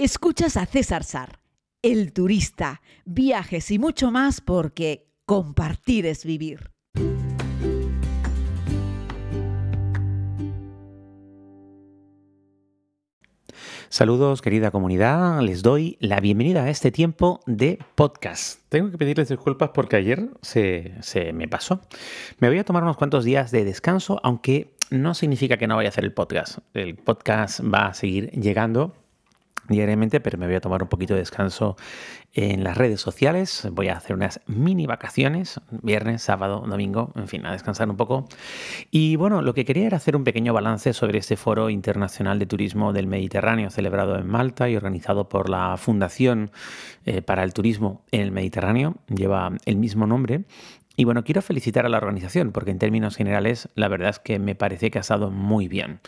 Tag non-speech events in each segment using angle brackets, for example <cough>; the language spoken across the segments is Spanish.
Escuchas a César Sar, el turista, viajes y mucho más porque compartir es vivir. Saludos querida comunidad, les doy la bienvenida a este tiempo de podcast. Tengo que pedirles disculpas porque ayer se, se, me pasó. Me voy a tomar unos cuantos días de descanso, aunque no significa que no vaya a hacer el podcast. El podcast va a seguir llegando diariamente, pero me voy a tomar un poquito de descanso en las redes sociales. Voy a hacer unas mini vacaciones, viernes, sábado, domingo, en fin, a descansar un poco. Y bueno, lo que quería era hacer un pequeño balance sobre este foro internacional de turismo del Mediterráneo celebrado en Malta y organizado por la Fundación eh, para el Turismo en el Mediterráneo. Lleva el mismo nombre y bueno, quiero felicitar a la organización porque en términos generales la verdad es que me parece que ha estado muy bien.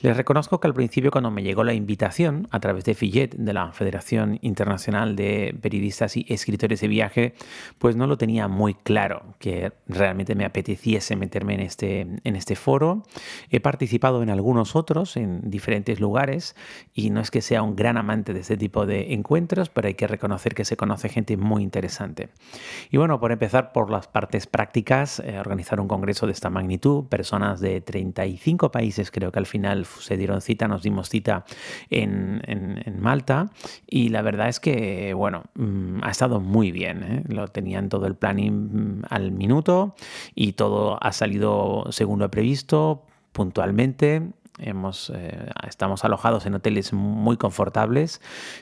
Les reconozco que al principio cuando me llegó la invitación a través de FIGET, de la Federación Internacional de Periodistas y Escritores de Viaje, pues no lo tenía muy claro que realmente me apeteciese meterme en este, en este foro. He participado en algunos otros en diferentes lugares y no es que sea un gran amante de este tipo de encuentros, pero hay que reconocer que se conoce gente muy interesante. Y bueno, por empezar por las partes prácticas, eh, organizar un congreso de esta magnitud, personas de 35 países creo que al final se dieron cita, nos dimos cita en, Malta y la verdad es que, bueno, mm, ha estado muy bien, ¿eh? lo tenían todo el planning mm, al minuto y todo ha salido según lo previsto, puntualmente, Eh, estamos alojados en hoteles muy confortables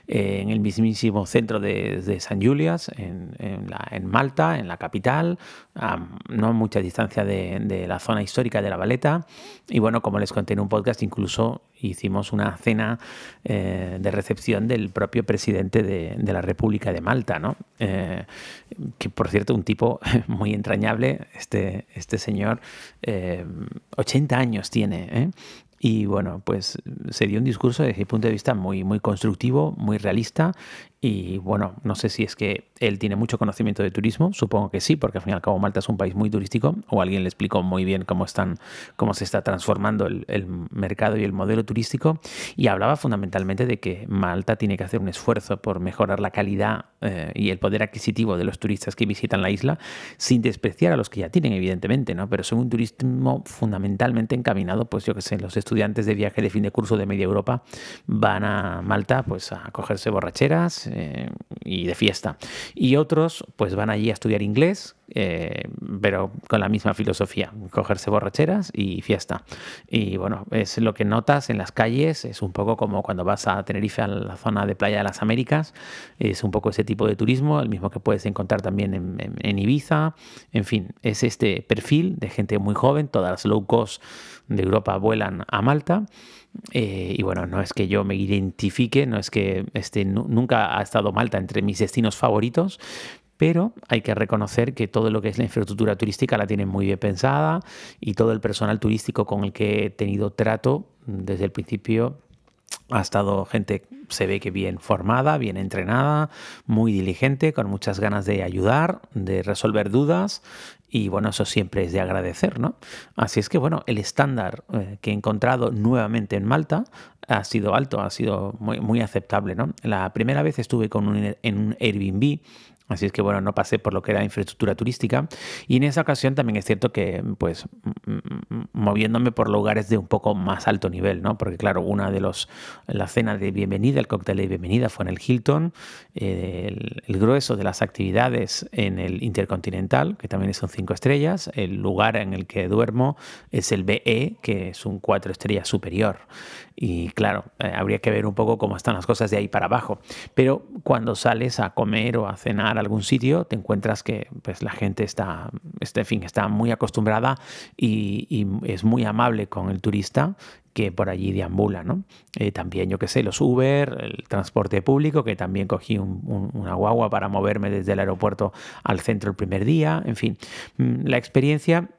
eh, en el mismísimo centro de, San Julias, en, Malta, en la capital, a no mucha distancia de, la zona histórica de la Valeta. Y bueno, como les conté en un podcast, incluso hicimos una cena eh, de recepción del propio presidente de, la República de Malta, ¿no? que por cierto, un tipo <laughs> muy entrañable, este, este señor, 80 años tiene, y bueno, pues se dio un discurso desde mi punto de vista muy, muy constructivo, muy realista y bueno, no sé si es que él tiene mucho conocimiento de turismo, supongo que sí, porque al fin y al cabo Malta es un país muy turístico, o alguien le explicó muy bien cómo, están, cómo se está transformando el, mercado y el modelo turístico, y hablaba fundamentalmente de que Malta tiene que hacer un esfuerzo por mejorar la calidad eh, y el poder adquisitivo de los turistas que visitan la isla, sin despreciar a los que ya tienen, evidentemente, ¿no? pero son un turismo fundamentalmente encaminado, pues yo que sé, los estudiantes de viaje de fin de curso de media Europa van a Malta pues a cogerse borracheras, eh, y de fiesta. Y otros pues van allí a estudiar inglés, eh, pero con la misma filosofía, cogerse borracheras y fiesta. Y bueno, es lo que notas en las calles, es un poco como cuando vas a Tenerife, a la zona de Playa de las Américas, es un poco ese tipo de turismo, el mismo que puedes encontrar también en, en Ibiza, en fin, es este perfil de gente muy joven, todas las low cost de Europa vuelan a Malta. Eh, y bueno, no es que yo me identifique, no es que este, nunca ha estado Malta entre mis destinos favoritos, pero hay que reconocer que todo lo que es la infraestructura turística la tienen muy bien pensada y todo el personal turístico con el que he tenido trato desde el principio ha estado gente, se ve que bien formada, bien entrenada, muy diligente, con muchas ganas de ayudar, de resolver dudas y bueno, eso siempre es de agradecer, ¿no? Así es que bueno, el estándar eh, que he encontrado nuevamente en Malta ha sido alto, ha sido muy, muy aceptable, ¿no? La primera vez estuve con un, en un Airbnb Así es que bueno, no pasé por lo que era infraestructura turística. Y en esa ocasión también es cierto que, pues, moviéndome por lugares de un poco más alto nivel, ¿no? Porque claro, una de los, la cena de bienvenida, el cóctel de bienvenida fue en el Hilton, el, grueso de las actividades en el Intercontinental, que también son cinco estrellas, el lugar en el que duermo es el BE, que es un cuatro estrellas superior. Y claro, eh, habría que ver un poco cómo están las cosas de ahí para abajo. Pero cuando sales a comer o a cenar algún sitio, te encuentras que pues, la gente está, este, fin, está muy acostumbrada y, es muy amable con el turista que por allí deambula, ¿no? Eh, también, yo qué sé, los Uber, el transporte público, que también cogí una guagua para moverme desde el aeropuerto al centro el primer día, en fin, mm, la experiencia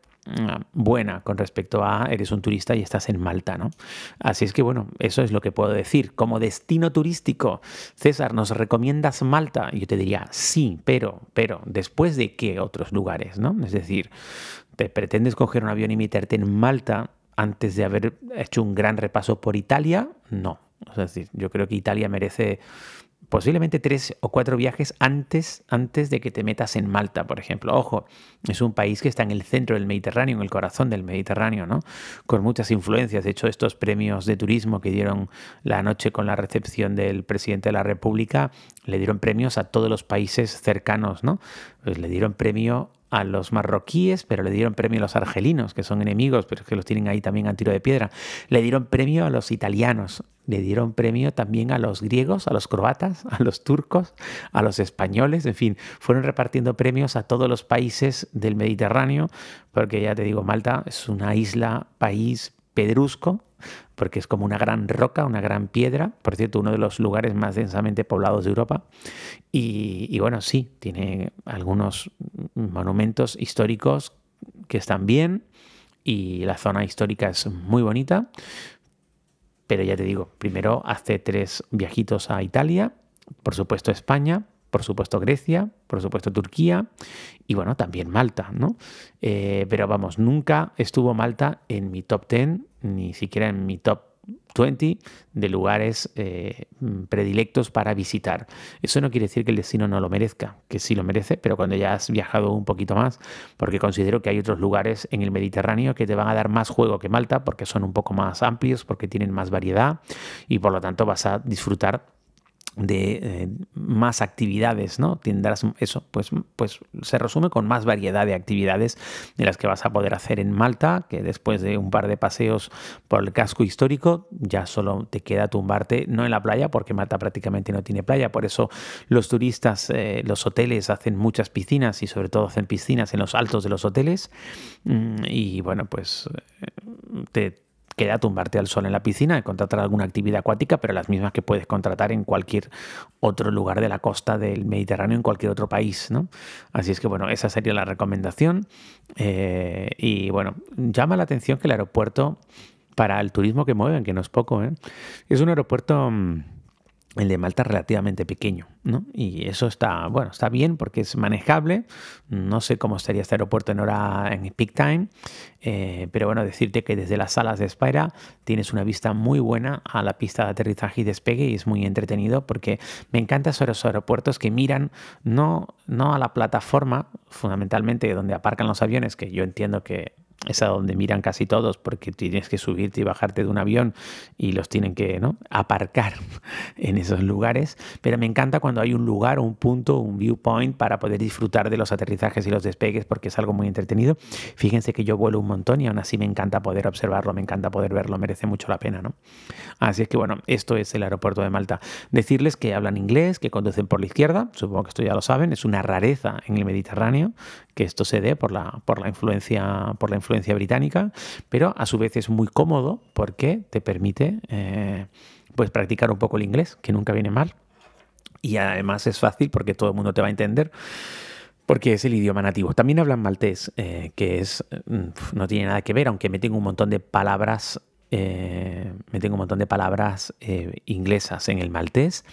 buena con respecto a eres un turista y estás en Malta, ¿no? Así es que bueno, eso es lo que puedo decir. Como destino turístico, César, ¿nos recomiendas Malta? Yo te diría sí, pero, pero, después de qué otros lugares, ¿no? Es decir, ¿te pretendes coger un avión y meterte en Malta antes de haber hecho un gran repaso por Italia? No. Es decir, yo creo que Italia merece posiblemente tres o cuatro viajes antes, antes de que te metas en Malta, por ejemplo. Ojo, es un país que está en el centro del Mediterráneo, en el corazón del Mediterráneo, ¿no? Con muchas influencias. De hecho, estos premios de turismo que dieron la noche con la recepción del presidente de la República, le dieron premios a todos los países cercanos, ¿no? Pues le dieron premio a los marroquíes, pero le dieron premio a los argelinos, que son enemigos, pero que los tienen ahí también a tiro de piedra. Le dieron premio a los italianos, le dieron premio también a los griegos, a los croatas, a los turcos, a los españoles, en fin, fueron repartiendo premios a todos los países del Mediterráneo, porque ya te digo, Malta es una isla, país pedrusco, porque es como una gran roca, una gran piedra, por cierto, uno de los lugares más densamente poblados de Europa. Y, bueno, sí, tiene algunos monumentos históricos que están bien y la zona histórica es muy bonita. Pero ya te digo, primero hace tres viajitos a Italia, por supuesto España, por supuesto Grecia, por supuesto Turquía y bueno, también Malta, ¿no? Eh, pero vamos, nunca estuvo Malta en mi top 10, ni siquiera en mi top 20 de lugares eh, predilectos para visitar. Eso no quiere decir que el destino no lo merezca, que sí lo merece, pero cuando ya has viajado un poquito más, porque considero que hay otros lugares en el Mediterráneo que te van a dar más juego que Malta, porque son un poco más amplios, porque tienen más variedad y por lo tanto vas a disfrutar de eh, más actividades, ¿no? Tendrás eso, pues, pues se resume con más variedad de actividades de las que vas a poder hacer en Malta, que después de un par de paseos por el casco histórico, ya solo te queda tumbarte, no en la playa, porque Malta prácticamente no tiene playa, por eso los turistas, eh, los hoteles hacen muchas piscinas y sobre todo hacen piscinas en los altos de los hoteles, mm, y bueno, pues eh, te queda tumbarte al sol en la piscina contratar alguna actividad acuática, pero las mismas que puedes contratar en cualquier otro lugar de la costa del Mediterráneo, en cualquier otro país. ¿no? Así es que, bueno, esa sería la recomendación. Eh, y bueno, llama la atención que el aeropuerto, para el turismo que mueven, que no es poco, ¿eh? es un aeropuerto mm, el de Malta relativamente pequeño, ¿no? Y eso está, bueno, está bien porque es manejable. No sé cómo estaría este aeropuerto en hora en peak time, eh, pero bueno, decirte que desde las salas de espera tienes una vista muy buena a la pista de aterrizaje y despegue y es muy entretenido porque me encantan esos aeropuertos que miran no, no a la plataforma, fundamentalmente donde aparcan los aviones, que yo entiendo que es a donde miran casi todos porque tienes que subirte y bajarte de un avión y los tienen que ¿no? aparcar <laughs> en esos lugares. Pero me encanta cuando hay un lugar, un punto, un viewpoint para poder disfrutar de los aterrizajes y los despegues porque es algo muy entretenido. Fíjense que yo vuelo un montón y aún así me encanta poder observarlo, me encanta poder verlo, merece mucho la pena. ¿no? Así es que bueno, esto es el aeropuerto de Malta. Decirles que hablan inglés, que conducen por la izquierda, supongo que esto ya lo saben, es una rareza en el Mediterráneo que esto se dé por la, por la influencia, por la influencia británica, pero a su vez es muy cómodo porque te permite eh, pues practicar un poco el inglés, que nunca viene mal. Y además es fácil porque todo el mundo te va a entender porque es el idioma nativo. También hablan maltés, eh, que es mm, no tiene nada que ver, aunque meten un montón de palabras, eh, meten un montón de palabras inglesas en el maltés.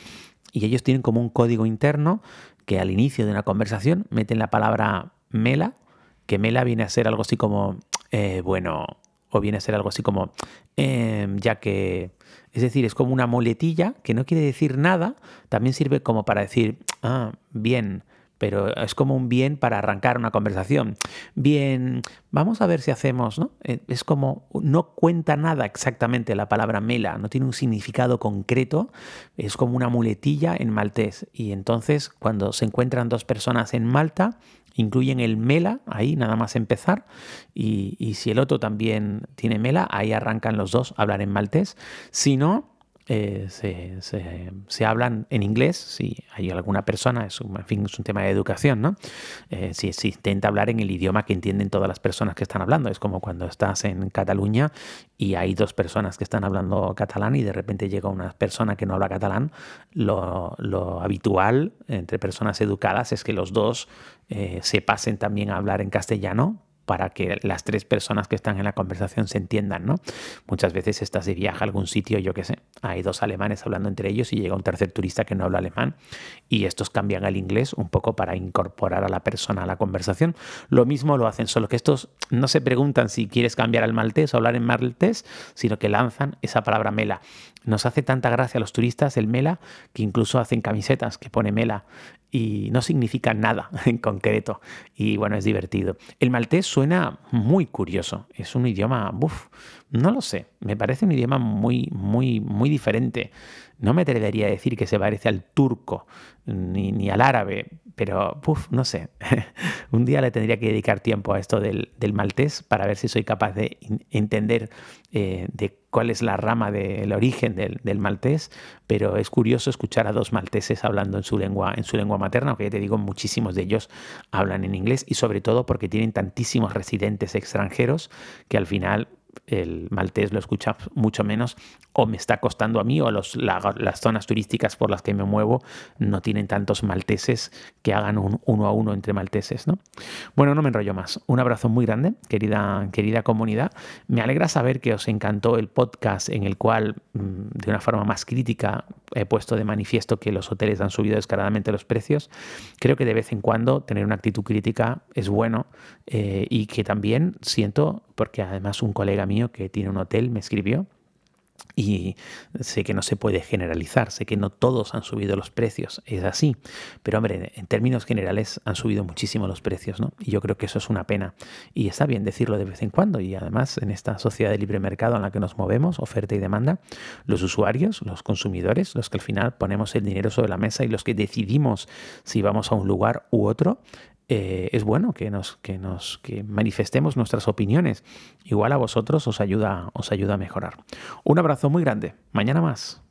Y ellos tienen como un código interno que al inicio de una conversación meten la palabra mela, que mela viene a ser algo así como eh, bueno, o viene a ser algo así como, em, ya que, es decir, es como una muletilla que no quiere decir nada, también sirve como para decir, ah, bien, pero es como un bien para arrancar una conversación. Bien, vamos a ver si hacemos, ¿no? Eh, es como, no cuenta nada exactamente la palabra mela, no tiene un significado concreto, es como una muletilla en maltés. Y entonces, cuando se encuentran dos personas en Malta, incluyen el mela, ahí nada más empezar, y, y, si el otro también tiene mela, ahí arrancan los dos a hablar en maltés. Si no, eh, se, hablan en inglés, si hay alguna persona, es un, tema de educación, ¿no? Eh, si se intenta hablar en el idioma que entienden todas las personas que están hablando. Es como cuando estás en Cataluña y hay dos personas que están hablando catalán y de repente llega una persona que no habla catalán. Lo, habitual entre personas educadas es que los dos eh, se pasen también a hablar en castellano para que las tres personas que están en la conversación se entiendan, ¿no? Muchas veces estás de viaje a algún sitio, yo qué sé, hay dos alemanes hablando entre ellos y llega un tercer turista que no habla alemán y estos cambian al inglés un poco para incorporar a la persona a la conversación. Lo mismo lo hacen, solo que estos no se preguntan si quieres cambiar al maltés o hablar en maltés, sino que lanzan esa palabra mela. Nos hace tanta gracia a los turistas el mela que incluso hacen camisetas que pone mela y no significa nada <laughs> en concreto. Y bueno, es divertido. El maltés suena muy curioso. Es un idioma, uff, no lo sé. Me parece un idioma muy, muy, muy diferente. No me atrevería a decir que se parece al turco ni, ni al árabe, pero uf, no sé. <laughs> un día le tendría que dedicar tiempo a esto del, del maltés para ver si soy capaz de entender eh, de cuál es la rama del origen del, del, maltés, pero es curioso escuchar a dos malteses hablando en su lengua, en su lengua materna, aunque ya te digo, muchísimos de ellos hablan en inglés y sobre todo porque tienen tantísimos residentes extranjeros que al final el maltés lo escucha mucho menos o me está costando a mí o los, las zonas turísticas por las que me muevo no tienen tantos malteses que hagan un uno a uno entre malteses. ¿no? Bueno, no me enrollo más. Un abrazo muy grande, querida, querida comunidad. Me alegra saber que os encantó el podcast en el cual mm, de una forma más crítica he puesto de manifiesto que los hoteles han subido descaradamente los precios. Creo que de vez en cuando tener una actitud crítica es bueno eh, y que también siento, porque además un colega mío que tiene un hotel me escribió y sé que no se puede generalizar, sé que no todos han subido los precios, es así, pero hombre, en términos generales han subido muchísimo los precios, ¿no? Y yo creo que eso es una pena. Y está bien decirlo de vez en cuando, y además en esta sociedad de libre mercado en la que nos movemos, oferta y demanda, los usuarios, los consumidores, los que al final ponemos el dinero sobre la mesa y los que decidimos si vamos a un lugar u otro, eh, es bueno que nos, que nos que manifestemos nuestras opiniones. Igual a vosotros os ayuda, os ayuda a mejorar. Un abrazo muy grande. Mañana más.